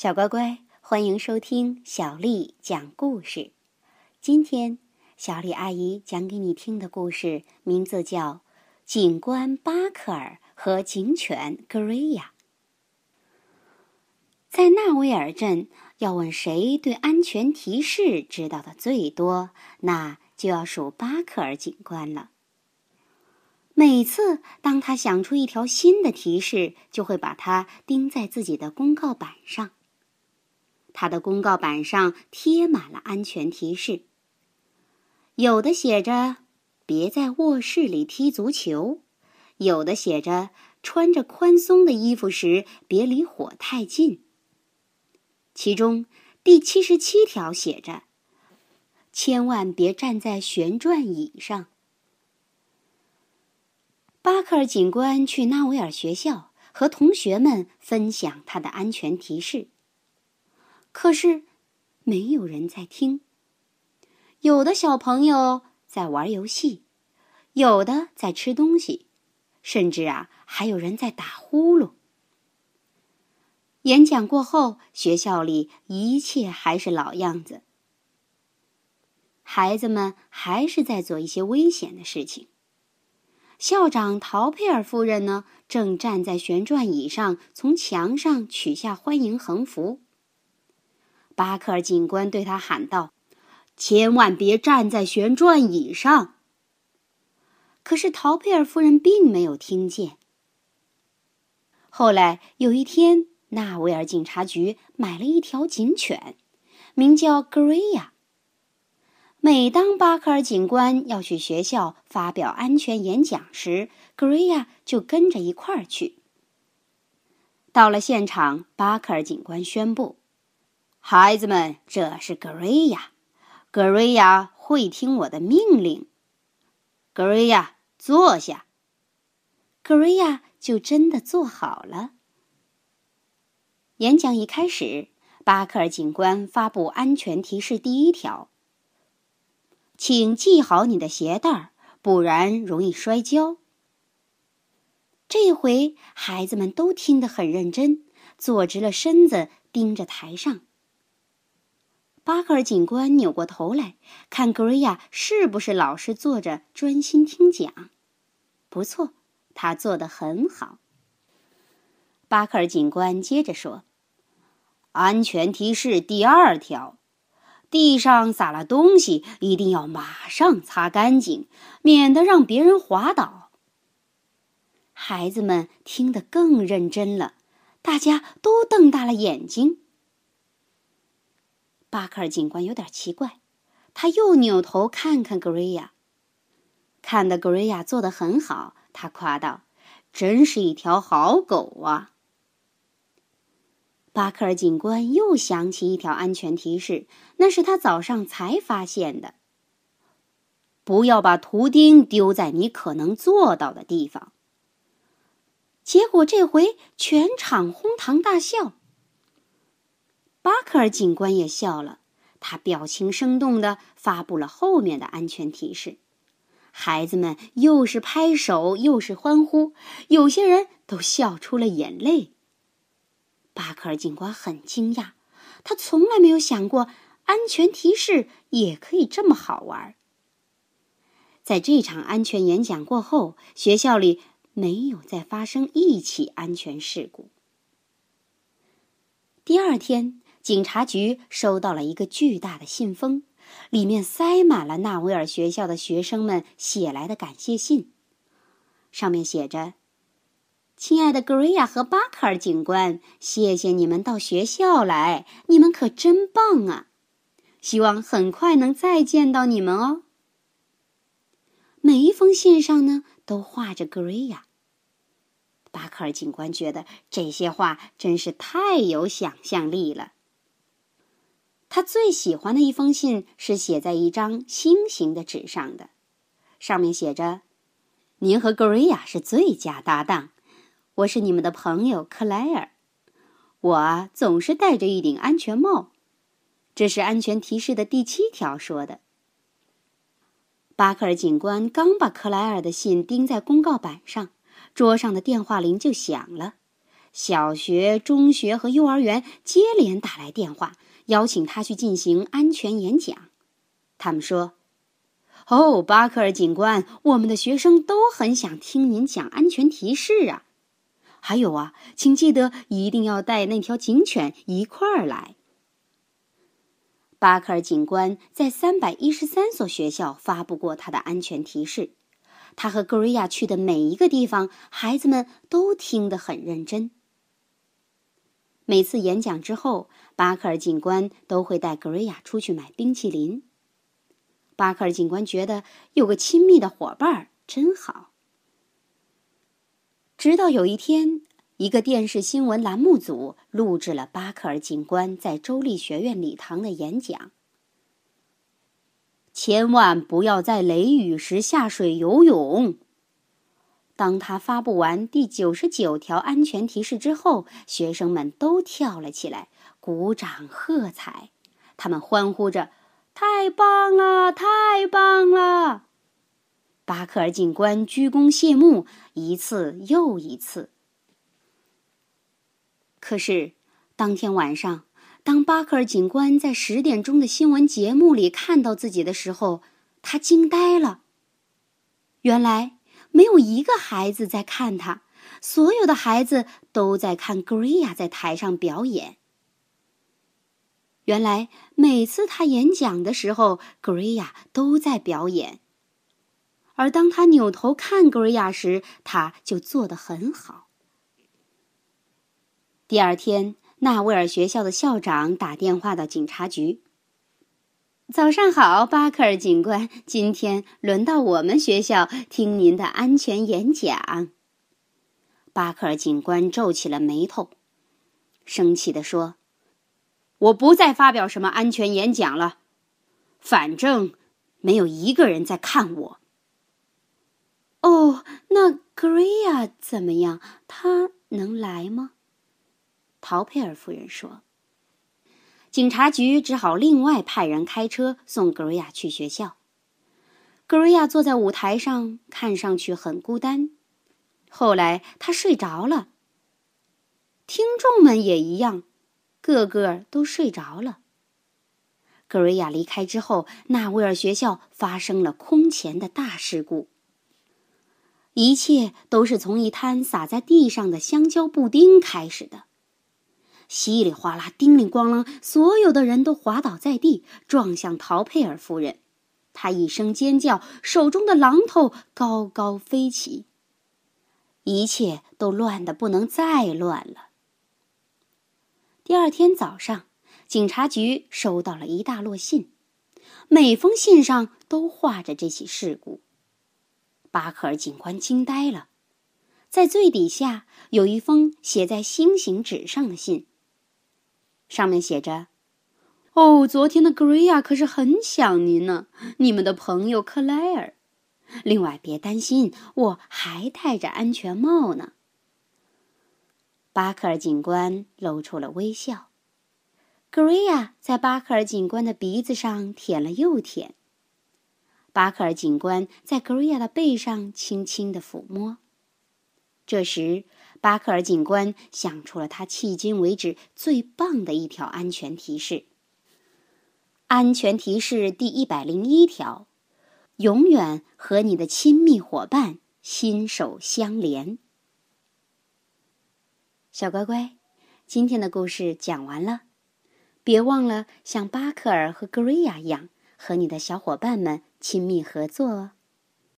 小乖乖，欢迎收听小丽讲故事。今天，小丽阿姨讲给你听的故事名字叫《警官巴克尔和警犬格瑞亚》。在纳维尔镇，要问谁对安全提示知道的最多，那就要数巴克尔警官了。每次当他想出一条新的提示，就会把它钉在自己的公告板上。他的公告板上贴满了安全提示，有的写着“别在卧室里踢足球”，有的写着“穿着宽松的衣服时别离火太近”。其中第七十七条写着：“千万别站在旋转椅上。”巴克尔警官去纳维尔学校和同学们分享他的安全提示。可是，没有人在听。有的小朋友在玩游戏，有的在吃东西，甚至啊，还有人在打呼噜。演讲过后，学校里一切还是老样子。孩子们还是在做一些危险的事情。校长陶佩尔夫人呢，正站在旋转椅上，从墙上取下欢迎横幅。巴克尔警官对他喊道：“千万别站在旋转椅上。”可是陶佩尔夫人并没有听见。后来有一天，纳维尔警察局买了一条警犬，名叫格瑞亚。每当巴克尔警官要去学校发表安全演讲时，格瑞亚就跟着一块儿去。到了现场，巴克尔警官宣布。孩子们，这是格瑞亚。格瑞亚会听我的命令。格瑞亚，坐下。格瑞亚就真的坐好了。演讲一开始，巴克尔警官发布安全提示第一条：请系好你的鞋带儿，不然容易摔跤。这回孩子们都听得很认真，坐直了身子，盯着台上。巴克尔警官扭过头来看格瑞亚是不是老是坐着专心听讲。不错，他做得很好。巴克尔警官接着说：“安全提示第二条，地上洒了东西一定要马上擦干净，免得让别人滑倒。”孩子们听得更认真了，大家都瞪大了眼睛。巴克尔警官有点奇怪，他又扭头看看格瑞亚，看得格瑞亚做得很好，他夸道：“真是一条好狗啊！”巴克尔警官又想起一条安全提示，那是他早上才发现的：“不要把图钉丢在你可能做到的地方。”结果这回全场哄堂大笑。巴克尔警官也笑了，他表情生动地发布了后面的安全提示。孩子们又是拍手又是欢呼，有些人都笑出了眼泪。巴克尔警官很惊讶，他从来没有想过安全提示也可以这么好玩。在这场安全演讲过后，学校里没有再发生一起安全事故。第二天。警察局收到了一个巨大的信封，里面塞满了纳维尔学校的学生们写来的感谢信。上面写着：“亲爱的格瑞亚和巴克尔警官，谢谢你们到学校来，你们可真棒啊！希望很快能再见到你们哦。”每一封信上呢，都画着格瑞亚。巴克尔警官觉得这些话真是太有想象力了。他最喜欢的一封信是写在一张星形的纸上的，上面写着：“您和格瑞亚是最佳搭档，我是你们的朋友克莱尔。我总是戴着一顶安全帽。”这是安全提示的第七条说的。巴克尔警官刚把克莱尔的信钉在公告板上，桌上的电话铃就响了。小学、中学和幼儿园接连打来电话，邀请他去进行安全演讲。他们说：“哦，巴克尔警官，我们的学生都很想听您讲安全提示啊！还有啊，请记得一定要带那条警犬一块儿来。”巴克尔警官在三百一十三所学校发布过他的安全提示。他和格瑞亚去的每一个地方，孩子们都听得很认真。每次演讲之后，巴克尔警官都会带格瑞亚出去买冰淇淋。巴克尔警官觉得有个亲密的伙伴真好。直到有一天。一个电视新闻栏目组录制了巴克尔警官在州立学院礼堂的演讲。千万不要在雷雨时下水游泳。当他发布完第九十九条安全提示之后，学生们都跳了起来，鼓掌喝彩。他们欢呼着：“太棒了，太棒了！”巴克尔警官鞠躬谢幕，一次又一次。可是，当天晚上，当巴克尔警官在十点钟的新闻节目里看到自己的时候，他惊呆了。原来，没有一个孩子在看他，所有的孩子都在看格瑞亚在台上表演。原来，每次他演讲的时候，格瑞亚都在表演，而当他扭头看格瑞亚时，他就做得很好。第二天，纳维尔学校的校长打电话到警察局。早上好，巴克尔警官，今天轮到我们学校听您的安全演讲。巴克尔警官皱起了眉头，生气地说：“我不再发表什么安全演讲了，反正没有一个人在看我。”哦，那格瑞亚怎么样？他能来吗？陶佩尔夫人说：“警察局只好另外派人开车送格瑞亚去学校。格瑞亚坐在舞台上，看上去很孤单。后来他睡着了。听众们也一样，个个都睡着了。格瑞亚离开之后，纳威尔学校发生了空前的大事故。一切都是从一摊洒在地上的香蕉布丁开始的。”稀里哗啦，叮铃咣啷，所有的人都滑倒在地，撞向陶佩尔夫人。她一声尖叫，手中的榔头高高飞起。一切都乱得不能再乱了。第二天早上，警察局收到了一大摞信，每封信上都画着这起事故。巴克尔警官惊呆了，在最底下有一封写在星形纸上的信。上面写着：“哦，昨天的格瑞亚可是很想您呢，你们的朋友克莱尔。另外，别担心，我还戴着安全帽呢。”巴克尔警官露出了微笑。格瑞亚在巴克尔警官的鼻子上舔了又舔。巴克尔警官在格瑞亚的背上轻轻的抚摸。这时。巴克尔警官想出了他迄今为止最棒的一条安全提示。安全提示第一百零一条：永远和你的亲密伙伴心手相连。小乖乖，今天的故事讲完了，别忘了像巴克尔和格瑞亚一样，和你的小伙伴们亲密合作哦。